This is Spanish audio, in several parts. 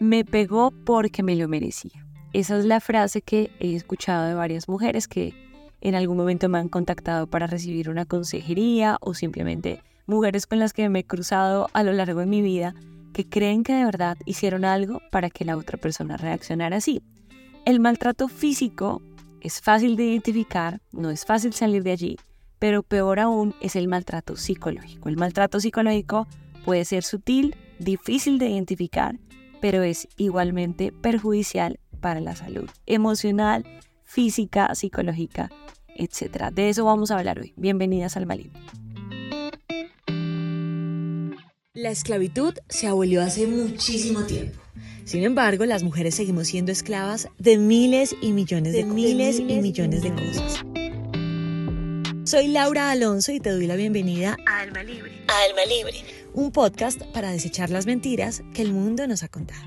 Me pegó porque me lo merecía. Esa es la frase que he escuchado de varias mujeres que en algún momento me han contactado para recibir una consejería o simplemente mujeres con las que me he cruzado a lo largo de mi vida que creen que de verdad hicieron algo para que la otra persona reaccionara así. El maltrato físico es fácil de identificar, no es fácil salir de allí, pero peor aún es el maltrato psicológico. El maltrato psicológico puede ser sutil, difícil de identificar, pero es igualmente perjudicial para la salud emocional, física, psicológica, etc. De eso vamos a hablar hoy. Bienvenidas al Malín. La esclavitud se abolió hace muchísimo tiempo. Sin embargo, las mujeres seguimos siendo esclavas de miles y millones de, miles y millones de cosas. Soy Laura Alonso y te doy la bienvenida a Alma Libre. A Alma Libre, un podcast para desechar las mentiras que el mundo nos ha contado.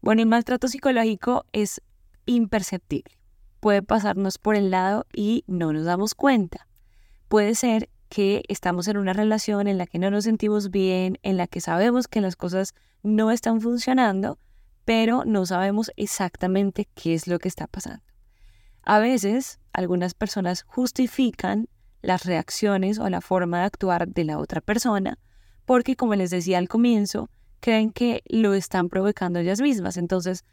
Bueno, el maltrato psicológico es imperceptible. Puede pasarnos por el lado y no nos damos cuenta. Puede ser que estamos en una relación en la que no nos sentimos bien, en la que sabemos que las cosas no están funcionando, pero no sabemos exactamente qué es lo que está pasando. A veces, algunas personas justifican las reacciones o la forma de actuar de la otra persona porque, como les decía al comienzo, creen que lo están provocando ellas mismas. Entonces,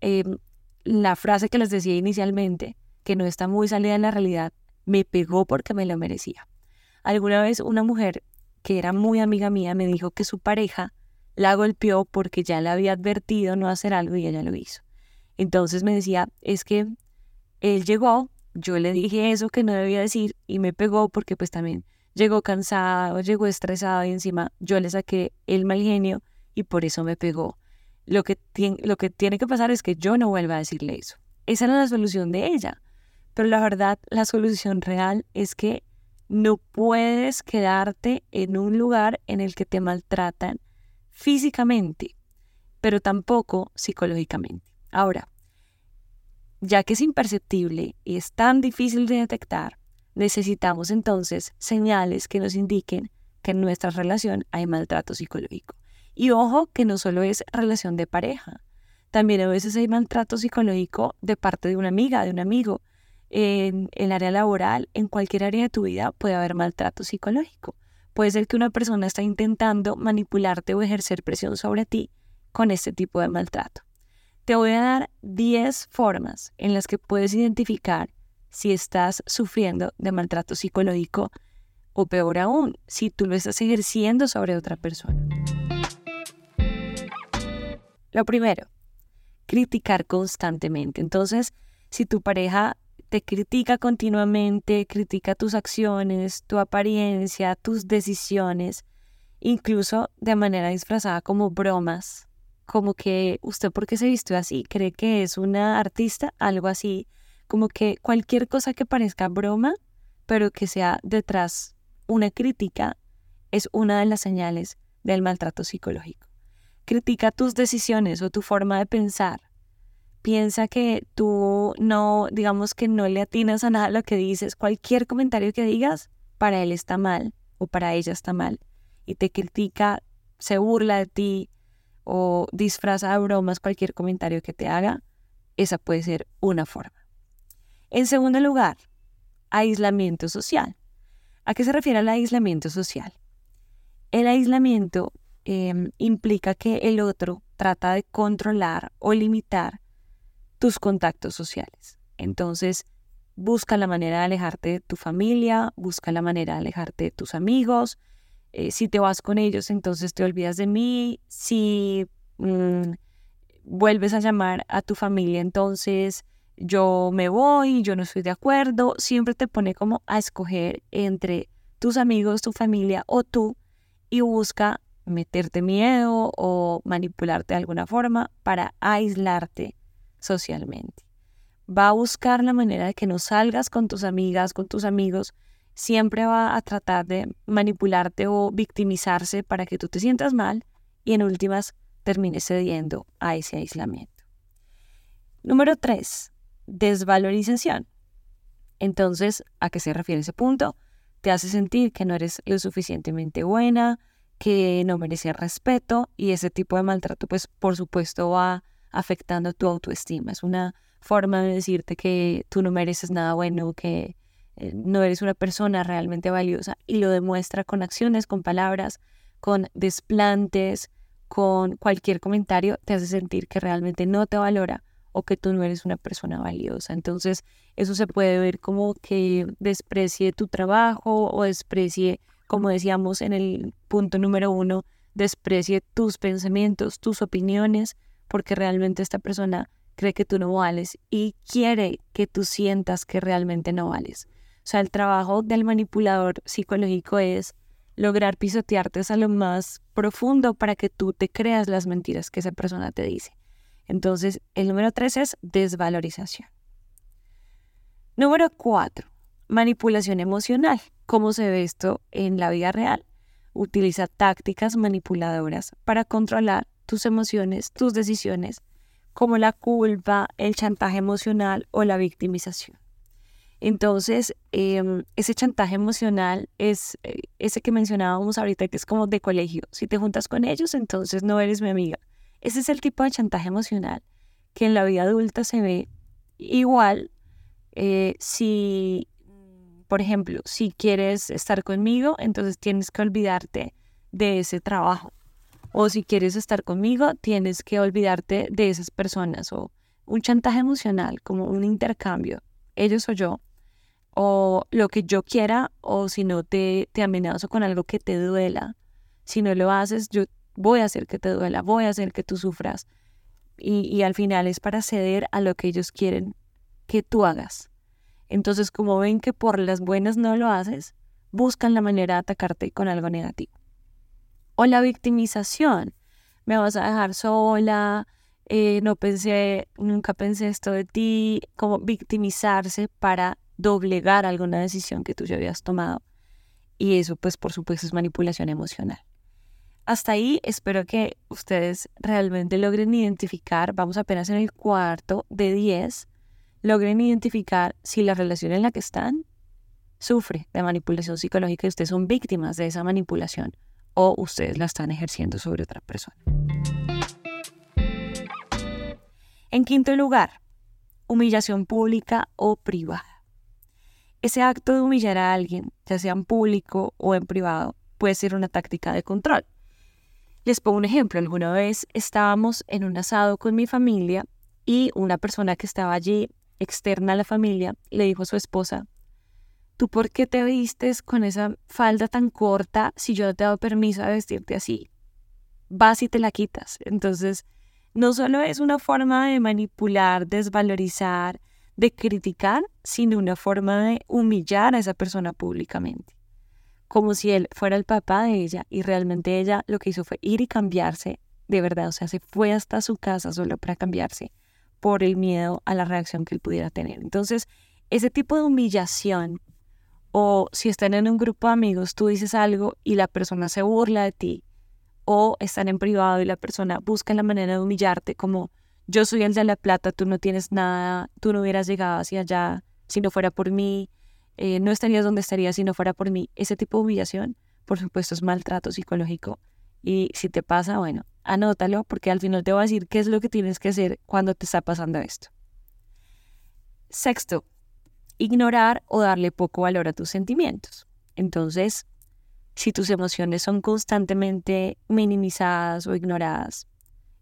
em, la frase que les decía inicialmente, que no está muy salida en la realidad, me pegó porque me lo merecía. Alguna vez una mujer que era muy amiga mía me dijo que su pareja la golpeó porque ya le había advertido no hacer algo y ella lo hizo. Entonces me decía, es que él llegó, yo le dije eso que no debía decir y me pegó porque pues también llegó cansado, llegó estresado y encima yo le saqué el mal genio y por eso me pegó. Lo que, lo que tiene que pasar es que yo no vuelva a decirle eso. Esa era la solución de ella. Pero la verdad, la solución real es que no puedes quedarte en un lugar en el que te maltratan físicamente, pero tampoco psicológicamente. Ahora, ya que es imperceptible y es tan difícil de detectar, necesitamos entonces señales que nos indiquen que en nuestra relación hay maltrato psicológico. Y ojo que no solo es relación de pareja, también a veces hay maltrato psicológico de parte de una amiga, de un amigo, en el área laboral, en cualquier área de tu vida puede haber maltrato psicológico. Puede ser que una persona está intentando manipularte o ejercer presión sobre ti con este tipo de maltrato. Te voy a dar 10 formas en las que puedes identificar si estás sufriendo de maltrato psicológico o peor aún, si tú lo estás ejerciendo sobre otra persona. Lo primero, criticar constantemente. Entonces, si tu pareja te critica continuamente, critica tus acciones, tu apariencia, tus decisiones, incluso de manera disfrazada como bromas, como que usted porque se vistió así, cree que es una artista, algo así, como que cualquier cosa que parezca broma, pero que sea detrás una crítica, es una de las señales del maltrato psicológico. Critica tus decisiones o tu forma de pensar, piensa que tú no, digamos que no le atinas a nada lo que dices, cualquier comentario que digas, para él está mal o para ella está mal. Y te critica, se burla de ti o disfraza bromas cualquier comentario que te haga, esa puede ser una forma. En segundo lugar, aislamiento social. ¿A qué se refiere el aislamiento social? El aislamiento em, implica que el otro trata de controlar o limitar tus contactos sociales. Entonces, busca la manera de alejarte de tu familia, busca la manera de alejarte de tus amigos. Eh, si te vas con ellos, entonces te olvidas de mí. Si mm, vuelves a llamar a tu familia, entonces yo me voy, yo no estoy de acuerdo. Siempre te pone como a escoger entre tus amigos, tu familia o tú y busca meterte miedo o manipularte de alguna forma para aislarte socialmente. Va a buscar la manera de que no salgas con tus amigas, con tus amigos. Siempre va a tratar de manipularte o victimizarse para que tú te sientas mal y en últimas termines cediendo a ese aislamiento. Número tres, desvalorización. Entonces, ¿a qué se refiere ese punto? Te hace sentir que no eres lo suficientemente buena, que no merece respeto y ese tipo de maltrato pues por supuesto va afectando tu autoestima. Es una forma de decirte que tú no mereces nada bueno, que no eres una persona realmente valiosa y lo demuestra con acciones, con palabras, con desplantes, con cualquier comentario, te hace sentir que realmente no te valora o que tú no eres una persona valiosa. Entonces, eso se puede ver como que desprecie tu trabajo o desprecie, como decíamos en el punto número uno, desprecie tus pensamientos, tus opiniones, porque realmente esta persona cree que tú no vales y quiere que tú sientas que realmente no vales. Sea, el trabajo del manipulador psicológico es lograr pisotearte a lo más profundo para que tú te creas las mentiras que esa persona te dice. Entonces, el número tres es desvalorización. Número cuatro, manipulación emocional. ¿Cómo se ve esto en la vida real? Utiliza tácticas manipuladoras para controlar tus emociones, tus decisiones, como la culpa, el chantaje emocional o la victimización. Entonces, em, ese chantaje emocional es eh, ese que mencionábamos ahorita, que es como de colegio. Si te juntas con ellos, entonces no eres mi amiga. Ese es el tipo de chantaje emocional que en la vida adulta se ve igual eh, si, por ejemplo, si quieres estar conmigo, entonces tienes que olvidarte de ese trabajo. O si quieres estar conmigo, tienes que olvidarte de esas personas. O un chantaje emocional, como un intercambio, ellos o yo, o lo que yo quiera, o si no te, te amenazo con algo que te duela. Si no lo haces, yo voy a hacer que te duela, voy a hacer que tú sufras. Y, y al final es para ceder a lo que ellos quieren que tú hagas. Entonces, como ven que por las buenas no lo haces, buscan la manera de atacarte con algo negativo. O la victimización. Me vas a dejar sola, eh, no pensé, nunca pensé esto de ti, como victimizarse para doblegar alguna decisión que tú ya habías tomado. Y eso, pues, por supuesto, es manipulación emocional. Hasta ahí espero que ustedes realmente logren identificar, vamos apenas en el cuarto de 10, logren identificar si la relación en la que están sufre de manipulación psicológica y ustedes son víctimas de esa manipulación o ustedes la están ejerciendo sobre otra persona. En quinto lugar, humillación pública o privada. Ese acto de humillar a alguien, ya sea en público o en privado, puede ser una táctica de control. Les pongo un ejemplo. Alguna vez estábamos en un asado con mi familia y una persona que estaba allí, externa a la familia, le dijo a su esposa, ¿tú por qué te vistes con esa falda tan corta si yo no te he dado permiso de vestirte así? Vas y te la quitas. Entonces, no solo es una forma de manipular, desvalorizar, de criticar, sino una forma de humillar a esa persona públicamente. Como si él fuera el papá de ella y realmente ella lo que hizo fue ir y cambiarse, de verdad, o sea, se fue hasta su casa solo para cambiarse por el miedo a la reacción que él pudiera tener. Entonces, ese tipo de humillación, o si están en un grupo de amigos, tú dices algo y la persona se burla de ti, o están en privado y la persona busca la manera de humillarte como yo soy el de la plata, tú no tienes nada, tú no hubieras llegado hacia allá si no fuera por mí, eh, no estarías donde estarías si no fuera por mí. Ese tipo de humillación, por supuesto, es maltrato psicológico. Y si te pasa, bueno, anótalo porque al final te voy a decir qué es lo que tienes que hacer cuando te está pasando esto. Sexto, ignorar o darle poco valor a tus sentimientos. Entonces, si tus emociones son constantemente minimizadas o ignoradas,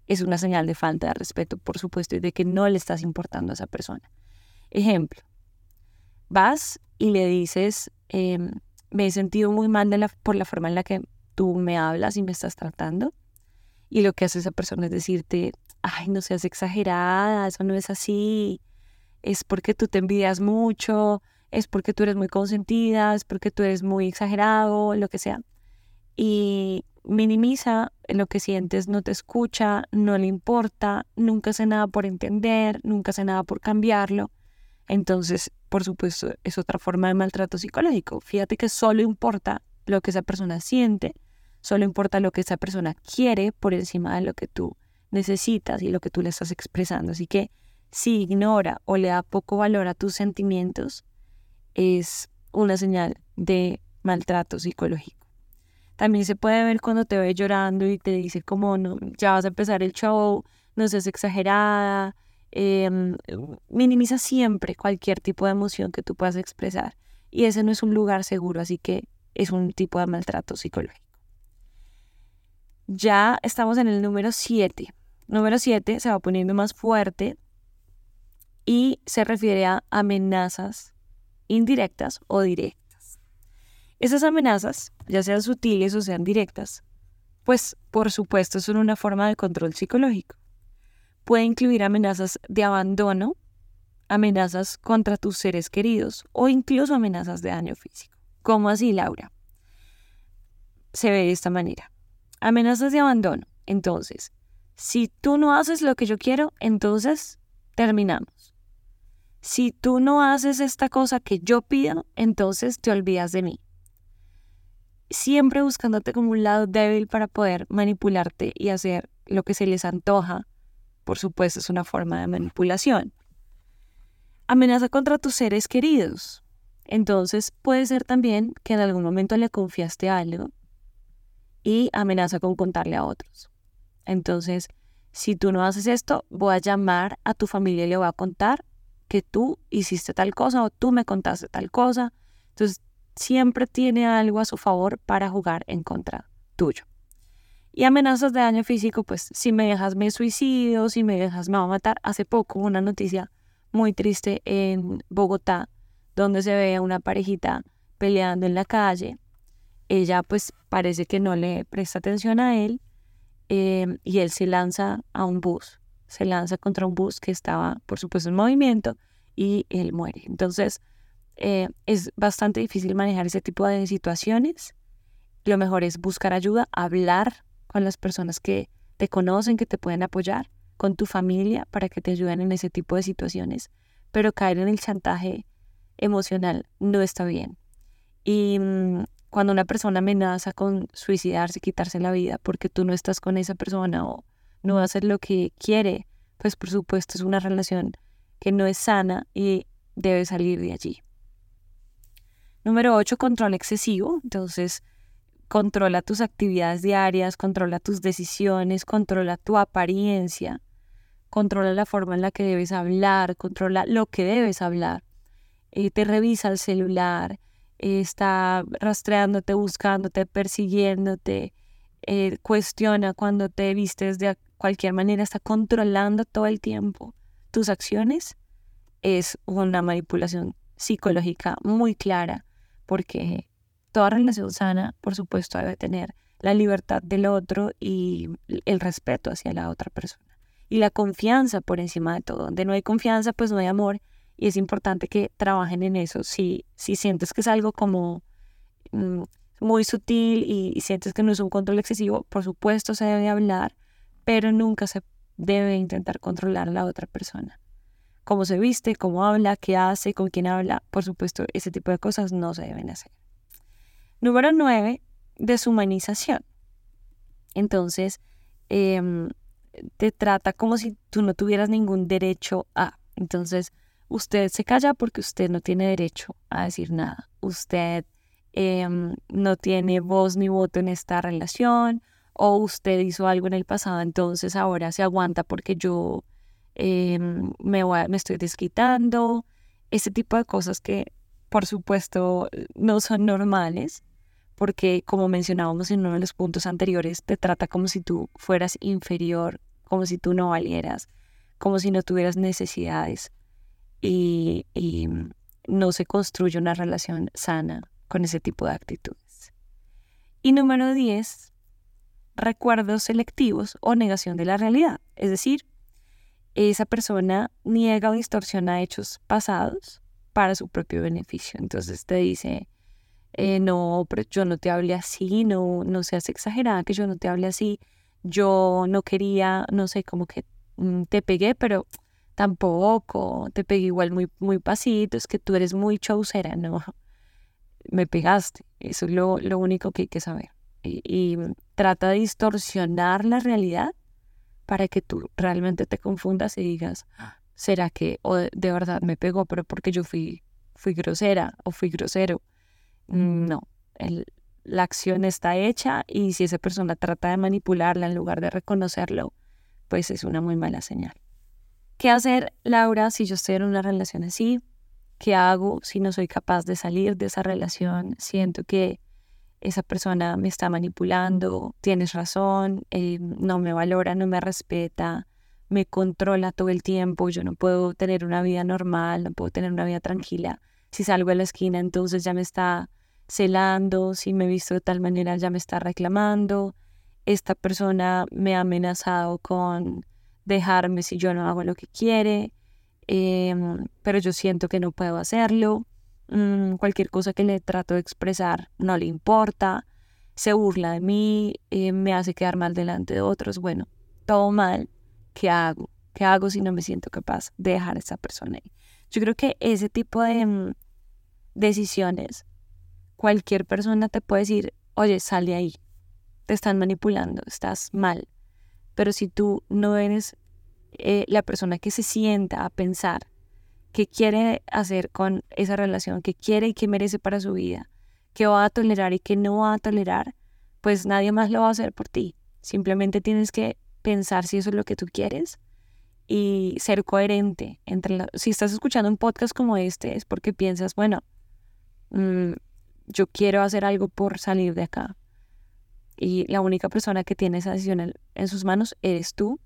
es una señal de falta de respeto, por supuesto, y de que no le estás importando a esa persona. Ejemplo, vas y le dices, em, me he sentido muy mal por la forma en la que tú me hablas y me estás tratando. Y lo que hace esa persona es decirte, ay, no seas exagerada, eso no es así, es porque tú te envidias mucho, es porque tú eres muy consentida, es porque tú eres muy exagerado, lo que sea. Y minimiza lo que sientes, no te escucha, no le importa, nunca hace nada por entender, nunca hace nada por cambiarlo. Entonces, por supuesto, es otra forma de maltrato psicológico. Fíjate que solo importa lo que esa persona siente, solo importa lo que esa persona quiere por encima de lo que tú necesitas y lo que tú le estás expresando. Así que si ignora o le da poco valor a tus sentimientos, es una señal de maltrato psicológico. También se puede ver cuando te ve llorando y te dice como, no, ya vas a empezar el show, no seas exagerada, em, minimiza siempre cualquier tipo de emoción que tú puedas expresar. Y ese no es un lugar seguro, así que es un tipo de maltrato psicológico. Ya estamos en el número 7. Número 7 se va poniendo más fuerte y se refiere a amenazas indirectas o directas. Esas amenazas, ya sean sutiles o sean directas, pues por supuesto son una forma de control psicológico. Puede incluir amenazas de abandono, amenazas contra tus seres queridos o incluso amenazas de daño físico. ¿Cómo así, Laura? Se ve de esta manera. Amenazas de abandono. Entonces, si tú no haces lo que yo quiero, entonces terminamos. Si tú no haces esta cosa que yo pido, entonces te olvidas de mí. Siempre buscándote como un lado débil para poder manipularte y hacer lo que se les antoja. Por supuesto, es una forma de manipulación. Amenaza contra tus seres queridos. Entonces puede ser también que en algún momento le confiaste algo y amenaza con contarle a otros. Entonces, si tú no haces esto, voy a llamar a tu familia y le voy a contar que tú hiciste tal cosa o tú me contaste tal cosa. Entonces, siempre tiene algo a su favor para jugar en contra tuyo. Y amenazas de daño físico, pues si me dejas me suicidio, si me dejas me va a matar. Hace poco una noticia muy triste en Bogotá, donde se ve a una parejita peleando en la calle. Ella pues parece que no le presta atención a él em, y él se lanza a un bus, se lanza contra un bus que estaba por supuesto en movimiento y él muere. Entonces eh, es bastante difícil manejar ese tipo de situaciones. Lo mejor es buscar ayuda, hablar con las personas que te conocen, que te pueden apoyar con tu familia para que te ayuden en ese tipo de situaciones, pero caer en el chantaje emocional no está bien. Y mm, cuando una persona amenaza con suicidarse, quitarse la vida porque tú no estás con esa persona o no va a hacer lo que quiere, pues por supuesto es una relación que no es sana y debe salir de allí. Número 8, control excesivo. Entonces, controla tus actividades diarias, controla tus decisiones, controla tu apariencia controla la forma en la que debes hablar, controla lo que debes hablar, eh, te revisa el celular, está rastreándote, buscándote, persiguiéndote, eh, cuestiona cuando te vistes de cualquier manera, está controlando todo el tiempo tus acciones, es una manipulación psicológica muy clara, porque toda relación sana, por supuesto, debe tener la libertad del otro y el respeto hacia la otra persona y la confianza por encima de todo. Donde no hay confianza, pues no hay amor y es importante que trabajen en eso. Si, si sientes que es algo como mm, muy sutil y, sientes que no es un control excesivo, por supuesto se debe hablar, pero nunca se debe intentar controlar a la otra persona. Cómo se viste, cómo habla, qué hace, con quién habla, por supuesto, ese tipo de cosas no se deben hacer. Número nueve, deshumanización. Entonces, eh, te trata como si tú no tuvieras ningún derecho a. Entonces, usted se calla porque usted no tiene derecho a decir nada. Usted em, no tiene voz ni voto en esta relación o usted hizo algo en el pasado, entonces ahora se aguanta porque yo em, me, me estoy desquitando. Ese tipo de cosas que, por supuesto, no son normales porque como mencionábamos en uno de los puntos anteriores, te trata como si tú fueras inferior, como si tú no valieras, como si no tuvieras necesidades y, no se construye una relación sana con ese tipo de actitudes. Y número 10, recuerdos selectivos o negación de la realidad. Es decir, esa persona niega o distorsiona hechos pasados para su propio beneficio. Entonces te dice, eh, no, pero yo no te hablé así, no, no seas exagerada que yo no te hable así, yo no quería, no sé, como que mm, te pegué, pero tampoco, te pegué igual muy, muy pasito, es que tú eres muy chaucera, no, me pegaste, eso es lo, lo único que hay que saber. Y, trata de distorsionar la realidad para que tú realmente te confundas y digas, ¿será que o de, verdad me pegó, pero porque yo fui, fui grosera o fui grosero? No, la acción está hecha y si esa persona trata de manipularla en lugar de reconocerlo, pues es una muy mala señal. ¿Qué hacer, Laura, si yo estoy en una relación así? ¿Qué hago si no soy capaz de salir de esa relación? Siento que esa persona me está manipulando, tienes razón, eh, no me valora, no me respeta, me controla todo el tiempo, yo no puedo tener una vida normal, no puedo tener una vida tranquila. Si salgo a la esquina, entonces ya me está celando, si me he visto de tal manera, ya me está reclamando. Esta persona me ha amenazado con dejarme si yo no hago lo que quiere, em, pero yo siento que no puedo hacerlo. Mm, cualquier cosa que le trato de expresar no le importa, se burla de mí, eh, me hace quedar mal delante de otros. Bueno, todo mal. ¿Qué hago? ¿Qué hago si no me siento capaz de dejar a esa persona ahí? Yo creo que ese tipo de mm, decisiones, cualquier persona te puede decir, oye, sal de ahí, te están manipulando, estás mal. Pero si tú no eres eh, la persona que se sienta a pensar qué quiere hacer con esa relación, qué quiere y qué merece para su vida, qué va a tolerar y qué no va a tolerar, pues nadie más lo va a hacer por ti. Simplemente tienes que pensar si eso es lo que tú quieres y ser coherente. Entre si estás escuchando un podcast como este es porque piensas, bueno, mm, yo quiero hacer algo por salir de acá. Y la única persona que tiene esa decisión en, sus manos eres tú.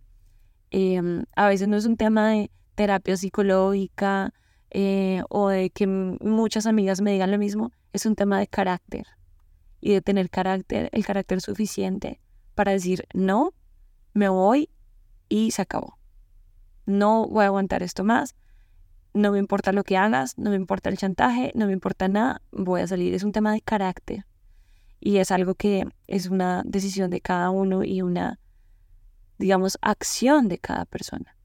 Em, a veces no es un tema de terapia psicológica eh, o de que muchas amigas me digan lo mismo, es un tema de carácter y de tener carácter, el carácter suficiente para decir no, me voy y se acabó. No voy a aguantar esto más, no me importa lo que hagas, no me importa el chantaje, no me importa nada, voy a salir. Es un tema de carácter y es algo que es una decisión de cada uno y una, digamos, acción de cada persona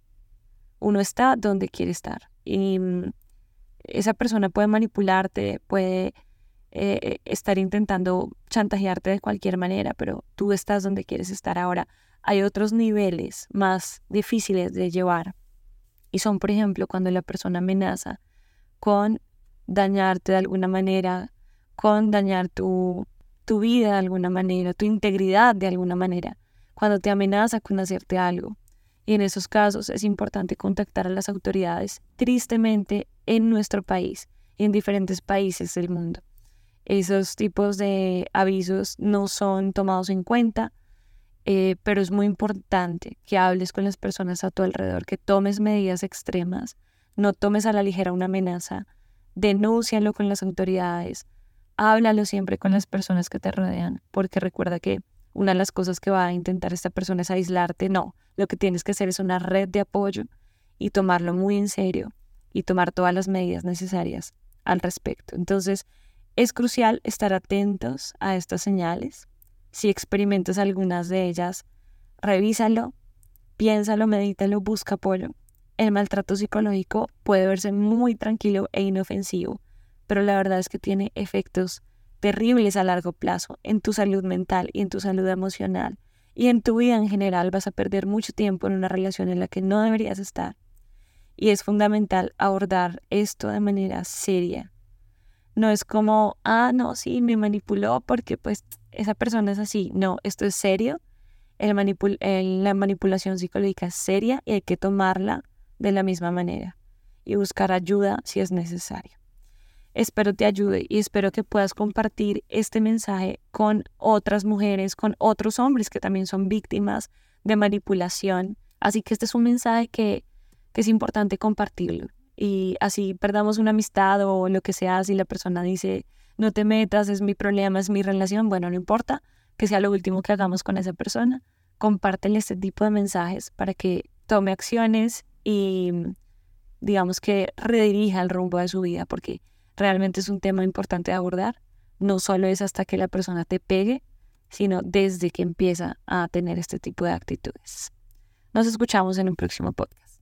uno está donde quiere estar. Y mm, esa persona puede manipularte, puede eh, estar intentando chantajearte de cualquier manera, pero tú estás donde quieres estar ahora. Hay otros niveles más difíciles de llevar. Y son, por ejemplo, cuando la persona amenaza con dañarte de alguna manera, con dañar tu, tu vida de alguna manera, tu integridad de alguna manera, cuando te amenaza con hacerte algo y en esos casos es importante contactar a las autoridades, tristemente en nuestro país y en diferentes países del mundo. Esos tipos de avisos no son tomados en cuenta, eh, pero es muy importante que hables con las personas a tu alrededor, que tomes medidas extremas, no tomes a la ligera una amenaza, denúncialo con las autoridades, háblalo siempre con las personas que te rodean, porque recuerda que una de las cosas que va a intentar esta persona es aislarte, no, lo que tienes que hacer es una red de apoyo y tomarlo muy en serio y tomar todas las medidas necesarias al respecto. Entonces, es crucial estar atentos a estas señales. Si experimentas algunas de ellas, revísalo, piénsalo, medítalo, busca apoyo. El maltrato psicológico puede verse muy tranquilo e inofensivo, pero la verdad es que tiene efectos terribles a largo plazo en tu salud mental y en tu salud emocional y en tu vida en general vas a perder mucho tiempo en una relación en la que no deberías estar. Y es fundamental abordar esto de manera seria. No es como, ah, no, sí, me manipuló porque pues esa persona es así. No, esto es serio. La manipulación psicológica es seria y hay que tomarla de la misma manera y buscar ayuda si es necesario. Espero te ayude y espero que puedas compartir este mensaje con otras mujeres, con otros hombres que también son víctimas de manipulación. Así que este es un mensaje que, es importante compartirlo. Y así perdamos una amistad o lo que sea, si la persona dice, no te metas, es mi problema, es mi relación, bueno, no importa, que sea lo último que hagamos con esa persona. Compártele este tipo de mensajes para que tome acciones y digamos que redirija el rumbo de su vida, porque realmente es un tema importante de abordar. No solo es hasta que la persona te pegue, sino desde que empieza a tener este tipo de actitudes. Nos escuchamos en un próximo podcast.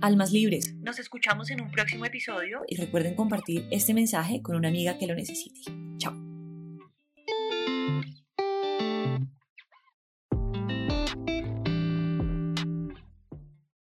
Almas libres. Nos escuchamos en un próximo episodio y recuerden compartir este mensaje con una amiga que lo necesite. Chao.